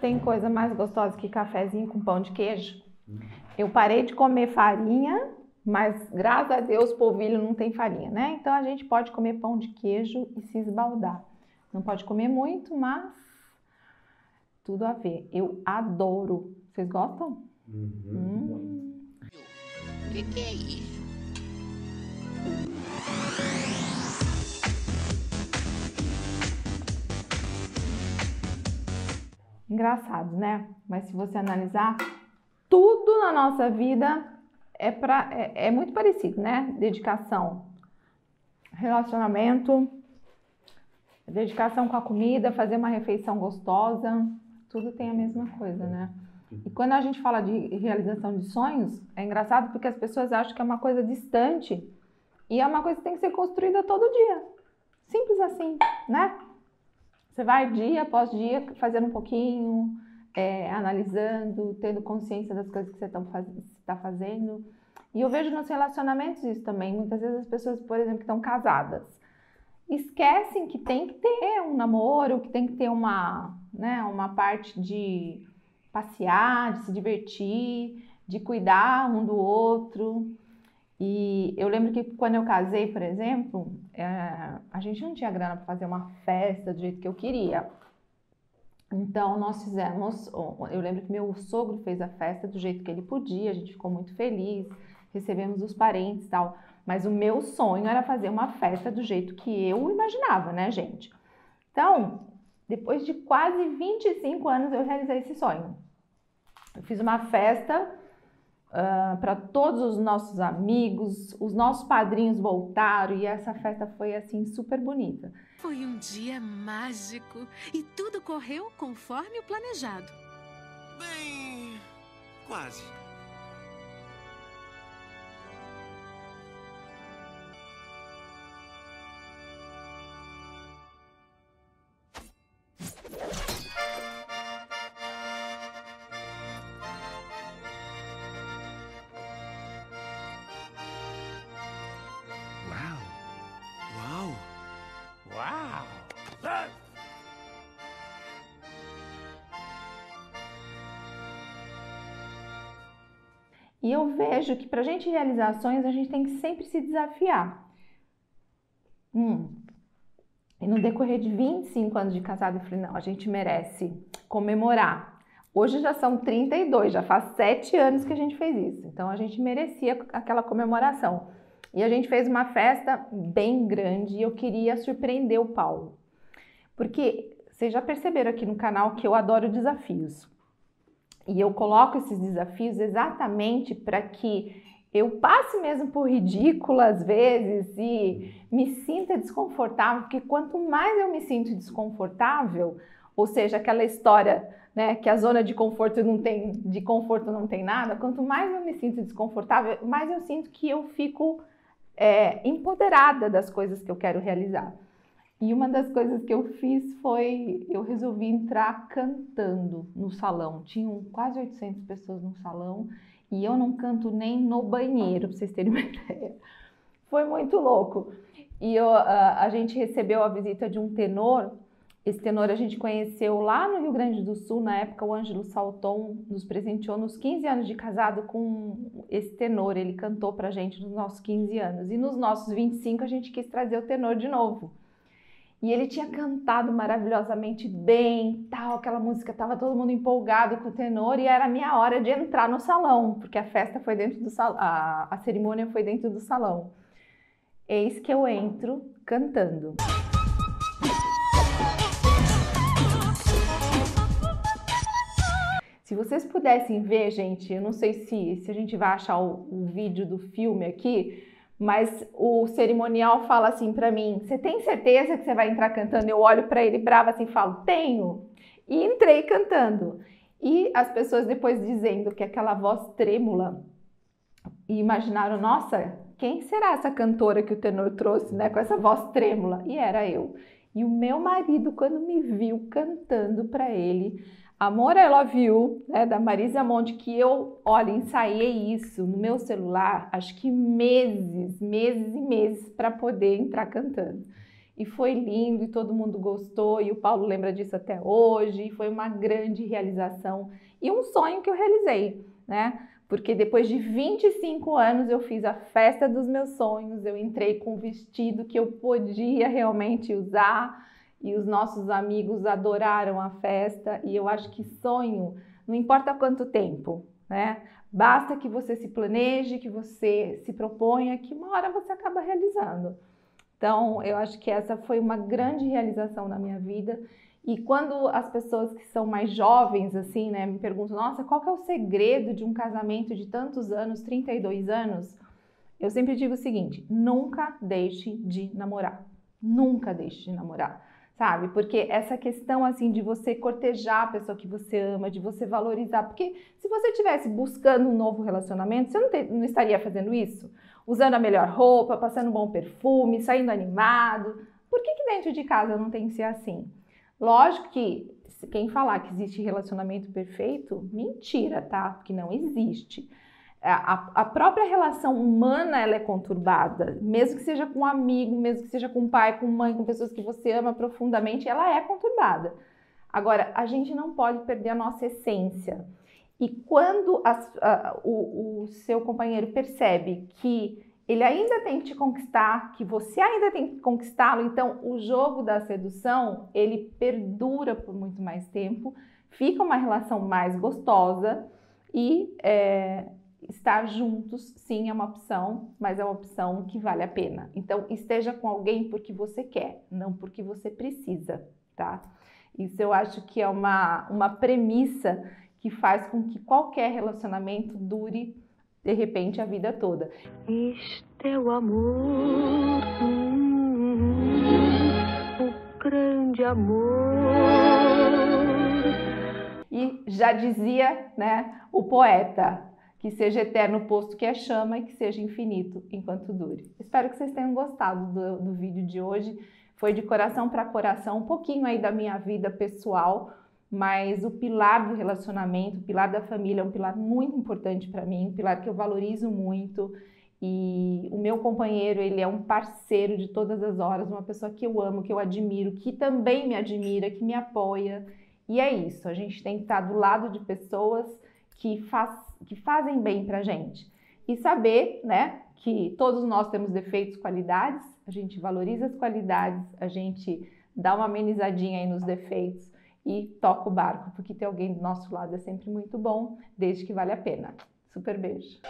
Tem coisa mais gostosa que cafezinho com pão de queijo? Eu parei de comer farinha, mas graças a Deus polvilho não tem farinha, né? Então a gente pode comer pão de queijo e se esbaldar. Não pode comer muito, mas tudo a ver. Eu adoro. Vocês gostam? Uhum. Hum. O que, que é isso? Engraçado, né? Mas se você analisar, tudo na nossa vida é, pra, é, é muito parecido, né? Dedicação, relacionamento, dedicação com a comida, fazer uma refeição gostosa, tudo tem a mesma coisa, né? E quando a gente fala de realização de sonhos, é engraçado porque as pessoas acham que é uma coisa distante e é uma coisa que tem que ser construída todo dia. Simples assim, né? Você vai dia após dia fazendo um pouquinho, é, analisando, tendo consciência das coisas que você está faz, tá fazendo. E eu vejo nos relacionamentos isso também. Muitas vezes as pessoas, por exemplo, que estão casadas, esquecem que tem que ter um namoro, que tem que ter uma, né, uma parte de passear, de se divertir, de cuidar um do outro. E eu lembro que quando eu casei, por exemplo, é, a gente não tinha grana para fazer uma festa do jeito que eu queria. Então nós fizemos, eu lembro que meu sogro fez a festa do jeito que ele podia, a gente ficou muito feliz, recebemos os parentes e tal. Mas o meu sonho era fazer uma festa do jeito que eu imaginava, né, gente? Então, depois de quase 25 anos eu realizei esse sonho. Eu fiz uma festa uh, para todos os nossos amigos, os nossos padrinhos voltaram e essa festa foi assim super bonita. Foi um dia mágico e tudo correu conforme o planejado. Bem, quase. E eu vejo que para a gente realizar sonhos, a gente tem que sempre se desafiar. Hum. E no decorrer de 25 anos de casado, eu falei, não, a gente merece comemorar. Hoje já são 32, já faz 7 anos que a gente fez isso. Então a gente merecia aquela comemoração. E a gente fez uma festa bem grande e eu queria surpreender o Paulo. Porque vocês já perceberam aqui no canal que eu adoro desafios. E eu coloco esses desafios exatamente para que eu passe mesmo por ridículo às vezes e me sinta desconfortável, porque quanto mais eu me sinto desconfortável, ou seja, aquela história, né, que a zona de conforto não tem, de conforto não tem nada, quanto mais eu me sinto desconfortável, mais eu sinto que eu fico é, empoderada das coisas que eu quero realizar. E uma das coisas que eu fiz foi, eu resolvi entrar cantando no salão. Tinham quase 800 pessoas no salão e eu não canto nem no banheiro, para vocês terem uma ideia. Foi muito louco. E eu, a, a gente recebeu a visita de um tenor. Esse tenor a gente conheceu lá no Rio Grande do Sul, na época o Ângelo Salton nos presenteou nos 15 anos de casado com esse tenor. Ele cantou pra gente nos nossos 15 anos. E nos nossos 25 a gente quis trazer o tenor de novo. E ele tinha cantado maravilhosamente bem, tal, aquela música, tava todo mundo empolgado com o tenor e era a minha hora de entrar no salão, porque a festa foi dentro do salão, a, a cerimônia foi dentro do salão. Eis que eu entro cantando. Se vocês pudessem ver, gente, eu não sei se, se a gente vai achar o, o vídeo do filme aqui, mas o cerimonial fala assim para mim: "Você tem certeza que você vai entrar cantando?" Eu olho para ele brava assim, falo: "Tenho". E entrei cantando. E as pessoas depois dizendo que aquela voz trêmula e imaginaram: "Nossa, quem será essa cantora que o tenor trouxe, né, com essa voz trêmula?" E era eu. E o meu marido quando me viu cantando para ele, Amor I Love You, né, da Marisa Monte, que eu, olha, ensaiei isso no meu celular, acho que meses, meses e meses para poder entrar cantando. e foi lindo e todo mundo gostou e o Paulo lembra disso até hoje. E foi uma grande realização e um sonho que eu realizei, né? Porque depois de 25 anos eu fiz a festa dos meus sonhos, eu entrei com o vestido que eu podia realmente usar e os nossos amigos adoraram a festa e eu acho que sonho não importa quanto tempo, né? Basta que você se planeje, que você se proponha, que uma hora você acaba realizando. Então, eu acho que essa foi uma grande realização na minha vida. E quando as pessoas que são mais jovens, assim, né, me perguntam, nossa, qual é o segredo de um casamento de tantos anos, 32 anos? Eu sempre digo o seguinte: nunca deixe de namorar. Nunca deixe de namorar sabe? Porque essa questão assim de você cortejar a pessoa que você ama, de você valorizar, porque se você estivesse buscando um novo relacionamento, você não, te, não, estaria fazendo isso? Usando a melhor roupa, passando um bom perfume, saindo animado. Por que, que dentro de casa não tem que ser assim? Lógico que quem falar que existe relacionamento perfeito, mentira, tá? Porque não existe. A, a, própria relação humana ela é conturbada, mesmo que seja com um amigo, mesmo que seja com pai, com mãe, com pessoas que você ama profundamente, ela é conturbada. Agora, a gente não pode perder a nossa essência. E quando as, a, o, o seu companheiro percebe que ele ainda tem que te conquistar, que você ainda tem que conquistá-lo, então o jogo da sedução ele perdura por muito mais tempo, fica uma relação mais gostosa e é, estar juntos, sim, é uma opção, mas é uma opção que vale a pena. Então, esteja com alguém porque você quer, não porque você precisa, tá? Isso eu acho que é uma, uma premissa que faz com que qualquer relacionamento dure, de repente, a vida toda. Este é o amor, o grande amor. E já dizia, né, o poeta, que seja eterno o posto que é chama e que seja infinito enquanto dure. Espero que vocês tenham gostado do, do vídeo de hoje. Foi de coração para coração, um pouquinho aí da minha vida pessoal, mas o pilar do relacionamento, o pilar da família é um pilar muito importante para mim, um pilar que eu valorizo muito. E o meu companheiro, ele é um parceiro de todas as horas, uma pessoa que eu amo, que eu admiro, que também me admira, que me apoia. E é isso, a gente tem que estar do lado de pessoas que, faz, que fazem bem para a gente. E saber, né, que todos nós temos defeitos, qualidades, a gente valoriza as qualidades, a gente dá uma amenizadinha aí nos defeitos e toca o barco, porque ter alguém do nosso lado é sempre muito bom, desde que vale a pena. Super beijo!